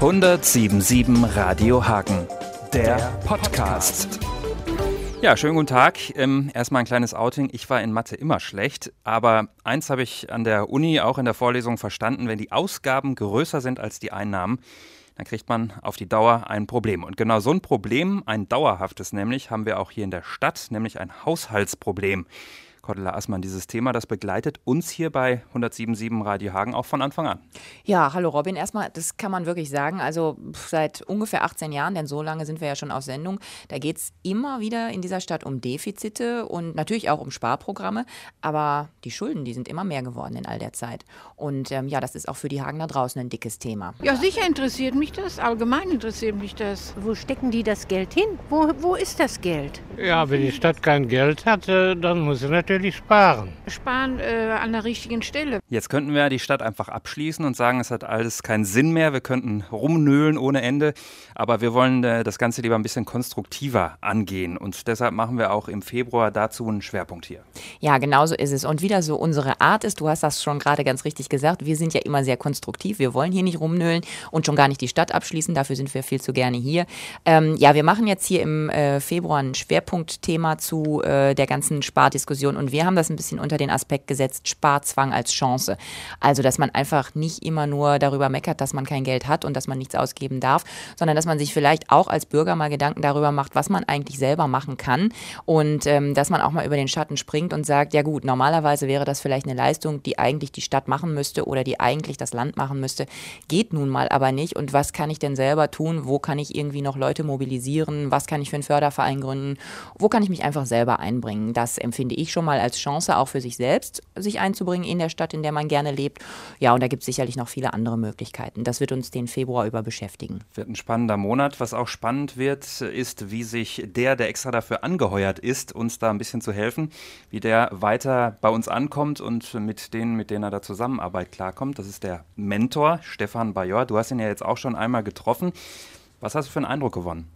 1077 Radio Hagen, der, Podcast. Ja, schönen guten Tag. Ähm, erstmal ein kleines Outing. Ich war in Mathe immer schlecht, aber eins habe ich an der Uni auch in der Vorlesung verstanden, wenn die Ausgaben größer sind als die Einnahmen, dann kriegt man auf die Dauer ein Problem. Und genau so ein Problem, ein dauerhaftes nämlich, haben wir auch hier in der Stadt, nämlich ein Haushaltsproblem. Cordula Assmann, dieses Thema, das begleitet uns hier bei 107.7 Radio Hagen auch von Anfang an. Ja, hallo Robin. Erstmal, das kann man wirklich sagen. Also seit ungefähr 18 Jahren, denn so lange sind wir ja schon auf Sendung, da geht es immer wieder in dieser Stadt um Defizite und natürlich auch um Sparprogramme. Aber die Schulden, die sind immer mehr geworden in all der Zeit. Und ähm, ja, das ist auch für die Hagen da draußen ein dickes Thema. Ja, sicher interessiert mich das. Allgemein interessiert mich das. Wo stecken die das Geld hin? Wo, wo ist das Geld? Ja, wenn die Stadt kein Geld hat, dann muss sie natürlich natürlich sparen. Sparen äh, an der richtigen Stelle. Jetzt könnten wir die Stadt einfach abschließen und sagen, es hat alles keinen Sinn mehr. Wir könnten rumnöhlen ohne Ende. Aber wir wollen äh, das Ganze lieber ein bisschen konstruktiver angehen. Und deshalb machen wir auch im Februar dazu einen Schwerpunkt hier. Ja, genau so ist es. Und wieder so unsere Art ist, du hast das schon gerade ganz richtig gesagt, wir sind ja immer sehr konstruktiv. Wir wollen hier nicht rumnöhlen und schon gar nicht die Stadt abschließen. Dafür sind wir viel zu gerne hier. Ähm, ja, wir machen jetzt hier im äh, Februar ein Schwerpunktthema zu äh, der ganzen Spardiskussion und und wir haben das ein bisschen unter den Aspekt gesetzt, Sparzwang als Chance. Also, dass man einfach nicht immer nur darüber meckert, dass man kein Geld hat und dass man nichts ausgeben darf, sondern dass man sich vielleicht auch als Bürger mal Gedanken darüber macht, was man eigentlich selber machen kann und ähm, dass man auch mal über den Schatten springt und sagt, ja gut, normalerweise wäre das vielleicht eine Leistung, die eigentlich die Stadt machen müsste oder die eigentlich das Land machen müsste, geht nun mal aber nicht. Und was kann ich denn selber tun? Wo kann ich irgendwie noch Leute mobilisieren? Was kann ich für einen Förderverein gründen? Wo kann ich mich einfach selber einbringen? Das empfinde ich schon mal mal als Chance auch für sich selbst, sich einzubringen in der Stadt, in der man gerne lebt. Ja, und da gibt es sicherlich noch viele andere Möglichkeiten. Das wird uns den Februar über beschäftigen. Wird ein spannender Monat. Was auch spannend wird, ist, wie sich der, der extra dafür angeheuert ist, uns da ein bisschen zu helfen, wie der weiter bei uns ankommt und mit denen, mit denen er da Zusammenarbeit klarkommt. Das ist der Mentor Stefan Bajor. Du hast ihn ja jetzt auch schon einmal getroffen. Was hast du für einen Eindruck gewonnen?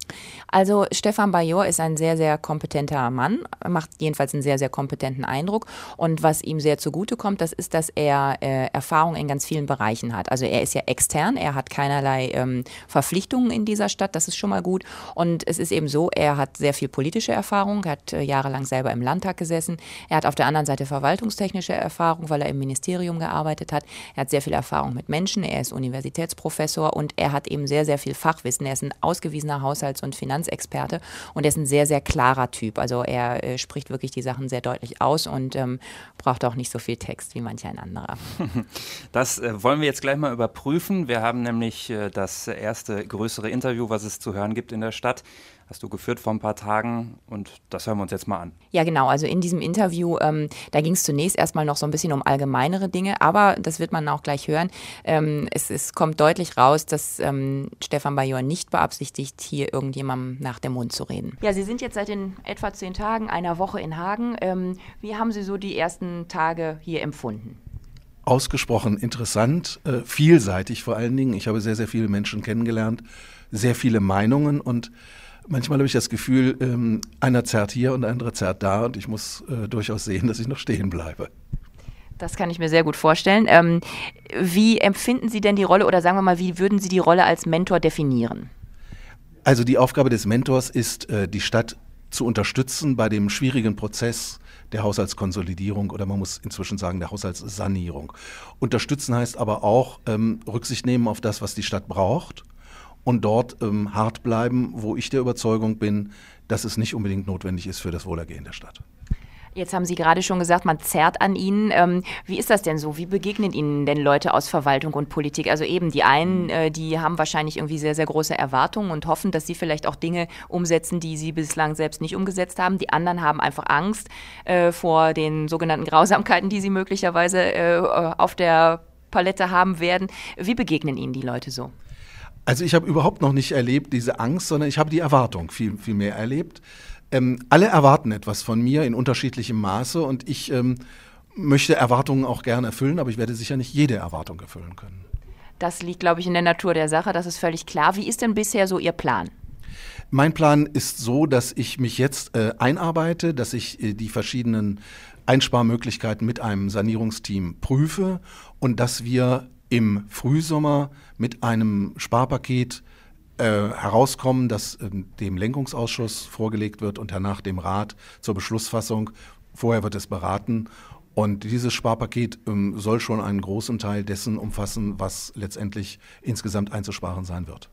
Also Stefan Bajor ist ein sehr, sehr kompetenter Mann, macht jedenfalls einen sehr, sehr kompetenten Eindruck. Und was ihm sehr zugute kommt, das ist, dass er äh, Erfahrung in ganz vielen Bereichen hat. Also er ist ja extern, er hat keinerlei ähm, Verpflichtungen in dieser Stadt, das ist schon mal gut. Und es ist eben so, er hat sehr viel politische Erfahrung, hat äh, jahrelang selber im Landtag gesessen. Er hat auf der anderen Seite verwaltungstechnische Erfahrung, weil er im Ministerium gearbeitet hat. Er hat sehr viel Erfahrung mit Menschen, er ist Universitätsprofessor und er hat eben sehr, sehr viel Fachwissen. Er ist ein ausgewiesener Haushalts- und Finanzexperte und er ist ein sehr, sehr klarer Typ. Also er äh, spricht wirklich die Sachen sehr deutlich aus und ähm, braucht auch nicht so viel Text wie manch ein anderer. Das äh, wollen wir jetzt gleich mal überprüfen. Wir haben nämlich äh, das erste größere Interview, was es zu hören gibt in der Stadt hast du geführt vor ein paar Tagen und das hören wir uns jetzt mal an. Ja, genau. Also in diesem Interview, ähm, da ging es zunächst erstmal noch so ein bisschen um allgemeinere Dinge, aber das wird man auch gleich hören. Ähm, es, es, kommt deutlich raus, dass ähm, Stefan Bajor nicht beabsichtigt, hier irgendjemandem nach dem Mund zu reden. Ja, Sie sind jetzt seit den etwa zehn Tagen, einer Woche in Hagen. Ähm, wie haben Sie so die ersten Tage hier empfunden? Ausgesprochen interessant, äh, vielseitig vor allen Dingen. Ich habe sehr, sehr viele Menschen kennengelernt, sehr viele Meinungen und Manchmal habe ich das Gefühl, ähm, einer zerrt hier und anderer zerrt da und ich muss äh, durchaus sehen, dass ich noch stehen bleibe. Das kann ich mir sehr gut vorstellen. Ähm, wie empfinden Sie denn die Rolle oder sagen wir mal, wie würden Sie die Rolle als Mentor definieren? Also die Aufgabe des Mentors ist, äh, die Stadt zu unterstützen bei dem schwierigen Prozess der Haushaltskonsolidierung oder man muss inzwischen sagen der Haushaltssanierung. Unterstützen heißt aber auch ähm, Rücksicht nehmen auf das, was die Stadt braucht und dort ähm, hart bleiben, wo ich der Überzeugung bin, dass es nicht unbedingt notwendig ist für das Wohlergehen der Stadt. Jetzt haben Sie gerade schon gesagt, man zerrt an Ihnen. Ähm, wie ist das denn so? Wie begegnen Ihnen denn Leute aus Verwaltung und Politik? Also eben die einen, äh, die haben wahrscheinlich irgendwie sehr, sehr große Erwartungen und hoffen, dass Sie vielleicht auch Dinge umsetzen, die Sie bislang selbst nicht umgesetzt haben. Die anderen haben einfach Angst äh, vor den sogenannten Grausamkeiten, die Sie möglicherweise äh, auf der Palette haben werden. Wie begegnen Ihnen die Leute so? Also ich habe überhaupt noch nicht erlebt diese Angst, sondern ich habe die Erwartung viel, viel mehr erlebt. Ähm, alle erwarten etwas von mir in unterschiedlichem Maße und ich ähm, möchte Erwartungen auch gerne erfüllen, aber ich werde sicher nicht jede Erwartung erfüllen können. Das liegt, glaube ich, in der Natur der Sache, das ist völlig klar. Wie ist denn bisher so Ihr Plan? Mein Plan ist so, dass ich mich jetzt äh, einarbeite, dass ich äh, die verschiedenen Einsparmöglichkeiten mit einem Sanierungsteam prüfe und dass wir im Frühsommer mit einem Sparpaket äh, herauskommen, das äh, dem Lenkungsausschuss vorgelegt wird und danach dem Rat zur Beschlussfassung. Vorher wird es beraten. Und dieses Sparpaket ähm, soll schon einen großen Teil dessen umfassen, was letztendlich insgesamt einzusparen sein wird.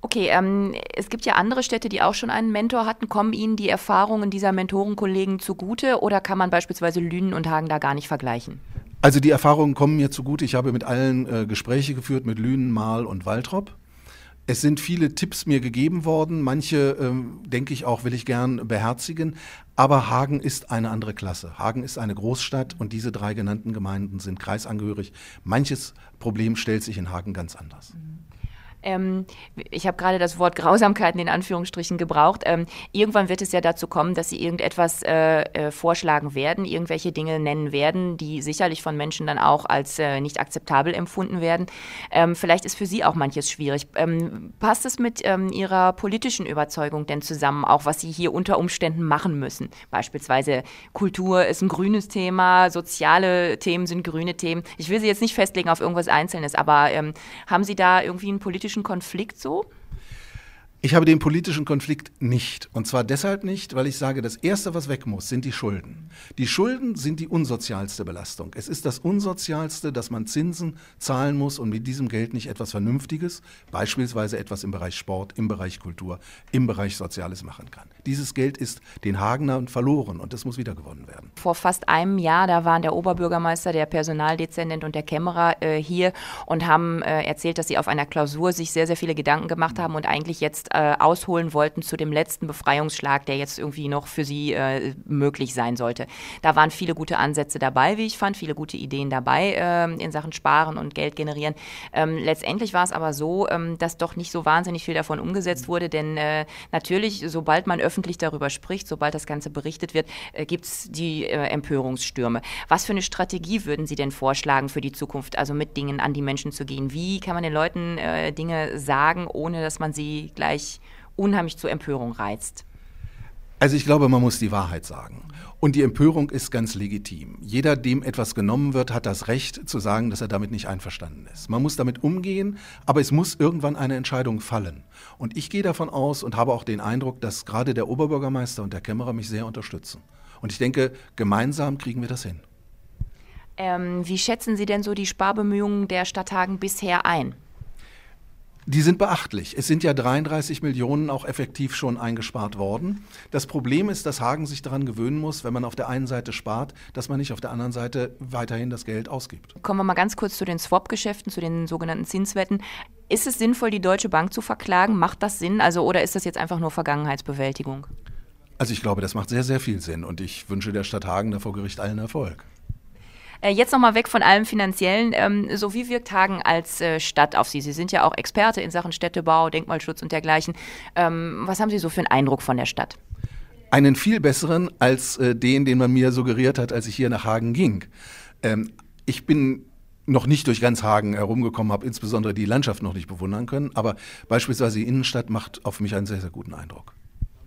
Okay, ähm, es gibt ja andere Städte, die auch schon einen Mentor hatten. Kommen Ihnen die Erfahrungen dieser Mentorenkollegen zugute oder kann man beispielsweise Lünen und Hagen da gar nicht vergleichen? Also die Erfahrungen kommen mir zugute. Ich habe mit allen äh, Gespräche geführt, mit Lünen, Mahl und Waltrop. Es sind viele Tipps mir gegeben worden. Manche, ähm, denke ich auch, will ich gern beherzigen. Aber Hagen ist eine andere Klasse. Hagen ist eine Großstadt und diese drei genannten Gemeinden sind kreisangehörig. Manches Problem stellt sich in Hagen ganz anders. Mhm. Ähm, ich habe gerade das Wort Grausamkeiten in Anführungsstrichen gebraucht. Ähm, irgendwann wird es ja dazu kommen, dass sie irgendetwas äh, äh, vorschlagen werden, irgendwelche Dinge nennen werden, die sicherlich von Menschen dann auch als äh, nicht akzeptabel empfunden werden. Ähm, vielleicht ist für Sie auch manches schwierig. Ähm, passt es mit ähm, Ihrer politischen Überzeugung denn zusammen, auch was Sie hier unter Umständen machen müssen? Beispielsweise Kultur ist ein grünes Thema, soziale Themen sind grüne Themen. Ich will Sie jetzt nicht festlegen auf irgendwas Einzelnes, aber ähm, haben Sie da irgendwie einen politischen politischen Konflikt so? Ich habe den politischen Konflikt nicht. Und zwar deshalb nicht, weil ich sage, das Erste, was weg muss, sind die Schulden. Die Schulden sind die unsozialste Belastung. Es ist das Unsozialste, dass man Zinsen zahlen muss und mit diesem Geld nicht etwas Vernünftiges, beispielsweise etwas im Bereich Sport, im Bereich Kultur, im Bereich Soziales machen kann. Dieses Geld ist den Hagenern verloren und das muss wiedergewonnen werden. Vor fast einem Jahr, da waren der Oberbürgermeister, der Personaldezernent und der Kämmerer äh, hier und haben äh, erzählt, dass sie auf einer Klausur sich sehr, sehr viele Gedanken gemacht haben und eigentlich jetzt äh, ausholen wollten zu dem letzten Befreiungsschlag, der jetzt irgendwie noch für sie äh, möglich sein sollte. Da waren viele gute Ansätze dabei, wie ich fand, viele gute Ideen dabei äh, in Sachen Sparen und Geld generieren. Ähm, letztendlich war es aber so, ähm, dass doch nicht so wahnsinnig viel davon umgesetzt wurde, denn äh, natürlich, sobald man öffentlich darüber spricht, sobald das Ganze berichtet wird, äh, gibt es die äh, Empörungsstürme. Was für eine Strategie würden Sie denn vorschlagen für die Zukunft, also mit Dingen an die Menschen zu gehen? Wie kann man den Leuten äh, Dinge sagen, ohne dass man sie gleich unheimlich zur Empörung reizt? Also ich glaube, man muss die Wahrheit sagen. Und die Empörung ist ganz legitim. Jeder, dem etwas genommen wird, hat das Recht zu sagen, dass er damit nicht einverstanden ist. Man muss damit umgehen, aber es muss irgendwann eine Entscheidung fallen. Und ich gehe davon aus und habe auch den Eindruck, dass gerade der Oberbürgermeister und der Kämmerer mich sehr unterstützen. Und ich denke, gemeinsam kriegen wir das hin. Ähm, wie schätzen Sie denn so die Sparbemühungen der Stadt Hagen bisher ein? Die sind beachtlich. Es sind ja 33 Millionen auch effektiv schon eingespart worden. Das Problem ist, dass Hagen sich daran gewöhnen muss, wenn man auf der einen Seite spart, dass man nicht auf der anderen Seite weiterhin das Geld ausgibt. Kommen wir mal ganz kurz zu den Swap-Geschäften, zu den sogenannten Zinswetten. Ist es sinnvoll, die Deutsche Bank zu verklagen? Macht das Sinn? Also, oder ist das jetzt einfach nur Vergangenheitsbewältigung? Also ich glaube, das macht sehr, sehr viel Sinn und ich wünsche der Stadt Hagen da vor Gericht allen Erfolg. Äh, jetzt nochmal weg von allem Finanziellen. Ähm, so wie wirkt Hagen als äh, Stadt auf Sie? Sie sind ja auch Experte in Sachen Städtebau, Denkmalschutz und dergleichen. Ähm, was haben Sie so für einen Eindruck von der Stadt? Einen viel besseren als äh, den, den man mir suggeriert hat, als ich hier nach Hagen ging. Ähm, ich bin noch nicht durch ganz Hagen herumgekommen, habe insbesondere die Landschaft noch nicht bewundern können, aber beispielsweise die Innenstadt macht auf mich einen sehr, sehr guten Eindruck.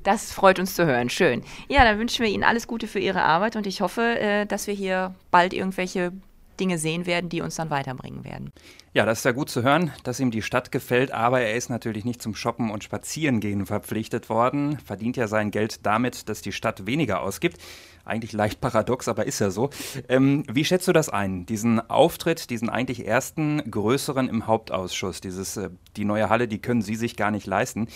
Das freut uns zu hören. Schön. Ja, dann wünschen wir Ihnen alles Gute für Ihre Arbeit und ich hoffe, äh, dass wir hier bald irgendwelche Dinge sehen werden, die uns dann weiterbringen werden. Ja, das ist ja gut zu hören, dass ihm die Stadt gefällt, aber er ist natürlich nicht zum Shoppen und Spazierengehen verpflichtet worden, verdient ja sein Geld damit, dass die Stadt weniger ausgibt. Eigentlich leicht paradox, aber ist ja so. Ähm, wie schätzt du das ein, diesen Auftritt, diesen eigentlich ersten größeren im Hauptausschuss, dieses, äh, die neue Halle, die können Sie sich gar nicht leisten.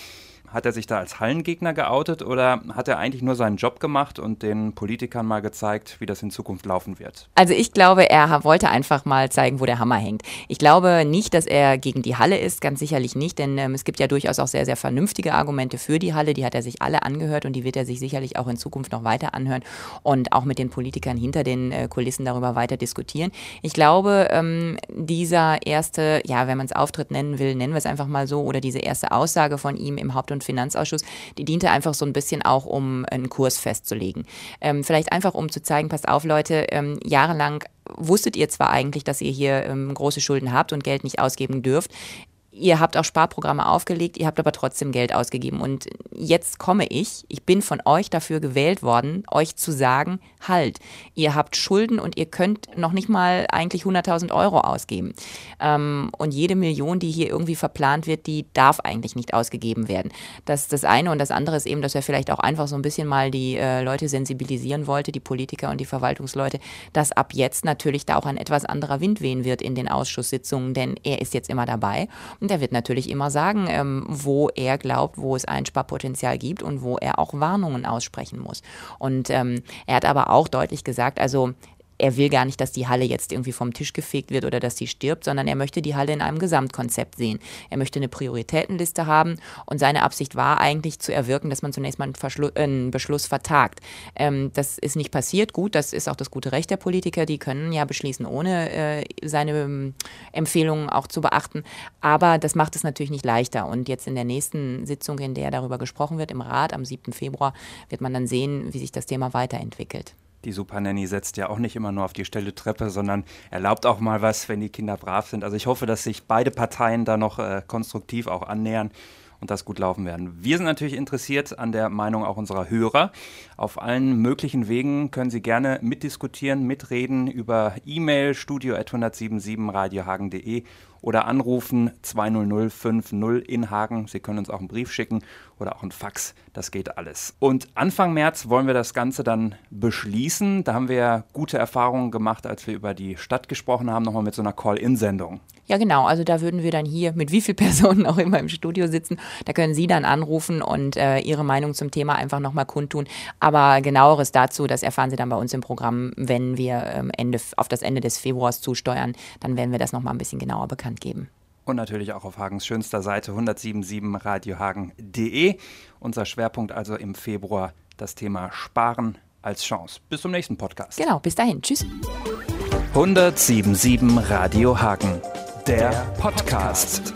Hat er sich da als Hallengegner geoutet oder hat er eigentlich nur seinen Job gemacht und den Politikern mal gezeigt, wie das in Zukunft laufen wird? Also ich glaube, er wollte einfach mal zeigen, wo der Hammer hängt. Ich glaube nicht, dass er gegen die Halle ist, ganz sicherlich nicht, denn ähm, es gibt ja durchaus auch sehr, sehr vernünftige Argumente für die Halle. Die hat er sich alle angehört und die wird er sich sicherlich auch in Zukunft noch weiter anhören und auch mit den Politikern hinter den äh, Kulissen darüber weiter diskutieren. Ich glaube, ähm, dieser erste, ja, wenn man es Auftritt nennen will, nennen wir es einfach mal so, oder diese erste Aussage von ihm im Haupt- und und Finanzausschuss, die diente einfach so ein bisschen auch, um einen Kurs festzulegen. Ähm, vielleicht einfach, um zu zeigen, passt auf, Leute, ähm, jahrelang wusstet ihr zwar eigentlich, dass ihr hier ähm, große Schulden habt und Geld nicht ausgeben dürft ihr habt auch Sparprogramme aufgelegt, ihr habt aber trotzdem Geld ausgegeben. Und jetzt komme ich, ich bin von euch dafür gewählt worden, euch zu sagen, halt, ihr habt Schulden und ihr könnt noch nicht mal eigentlich 100.000 Euro ausgeben. Ähm, und jede Million, die hier irgendwie verplant wird, die darf eigentlich nicht ausgegeben werden. Das ist das eine. Und das andere ist eben, dass er vielleicht auch einfach so ein bisschen mal die äh, Leute sensibilisieren wollte, die Politiker und die Verwaltungsleute, dass ab jetzt natürlich da auch ein etwas anderer Wind wehen wird in den Ausschusssitzungen, denn er ist jetzt immer dabei. Und er wird natürlich immer sagen, ähm, wo er glaubt, wo es Einsparpotenzial gibt und wo er auch Warnungen aussprechen muss. Und ähm, er hat aber auch deutlich gesagt, also er will gar nicht, dass die Halle jetzt irgendwie vom Tisch gefegt wird oder dass sie stirbt, sondern er möchte die Halle in einem Gesamtkonzept sehen. Er möchte eine Prioritätenliste haben und seine Absicht war eigentlich zu erwirken, dass man zunächst mal einen, Verschlu äh, einen Beschluss vertagt. Ähm, das ist nicht passiert. Gut, das ist auch das gute Recht der Politiker. Die können ja beschließen, ohne äh, seine ähm, Empfehlungen auch zu beachten. Aber das macht es natürlich nicht leichter. Und jetzt in der nächsten Sitzung, in der darüber gesprochen wird, im Rat am 7. Februar, wird man dann sehen, wie sich das Thema weiterentwickelt. Die Supernanny setzt ja auch nicht immer nur auf die stelle Treppe, sondern erlaubt auch mal was, wenn die Kinder brav sind. Also ich hoffe, dass sich beide Parteien da noch äh, konstruktiv auch annähern und das gut laufen werden. Wir sind natürlich interessiert an der Meinung auch unserer Hörer. Auf allen möglichen Wegen können Sie gerne mitdiskutieren, mitreden über E-Mail studio177radiohagen.de oder anrufen 20050 in Hagen. Sie können uns auch einen Brief schicken oder auch einen Fax. Das geht alles. Und Anfang März wollen wir das Ganze dann beschließen. Da haben wir gute Erfahrungen gemacht, als wir über die Stadt gesprochen haben, nochmal mit so einer Call-In-Sendung. Ja, genau. Also da würden wir dann hier mit wie vielen Personen auch immer im Studio sitzen. Da können Sie dann anrufen und äh, Ihre Meinung zum Thema einfach nochmal kundtun. Aber genaueres dazu, das erfahren Sie dann bei uns im Programm, wenn wir ähm, Ende, auf das Ende des Februars zusteuern. Dann werden wir das nochmal ein bisschen genauer bekannt geben. Und natürlich auch auf Hagens schönster Seite 1077radiohagen.de. Unser Schwerpunkt also im Februar das Thema Sparen als Chance. Bis zum nächsten Podcast. Genau, bis dahin. Tschüss. 1077 Radio Hagen, der Podcast.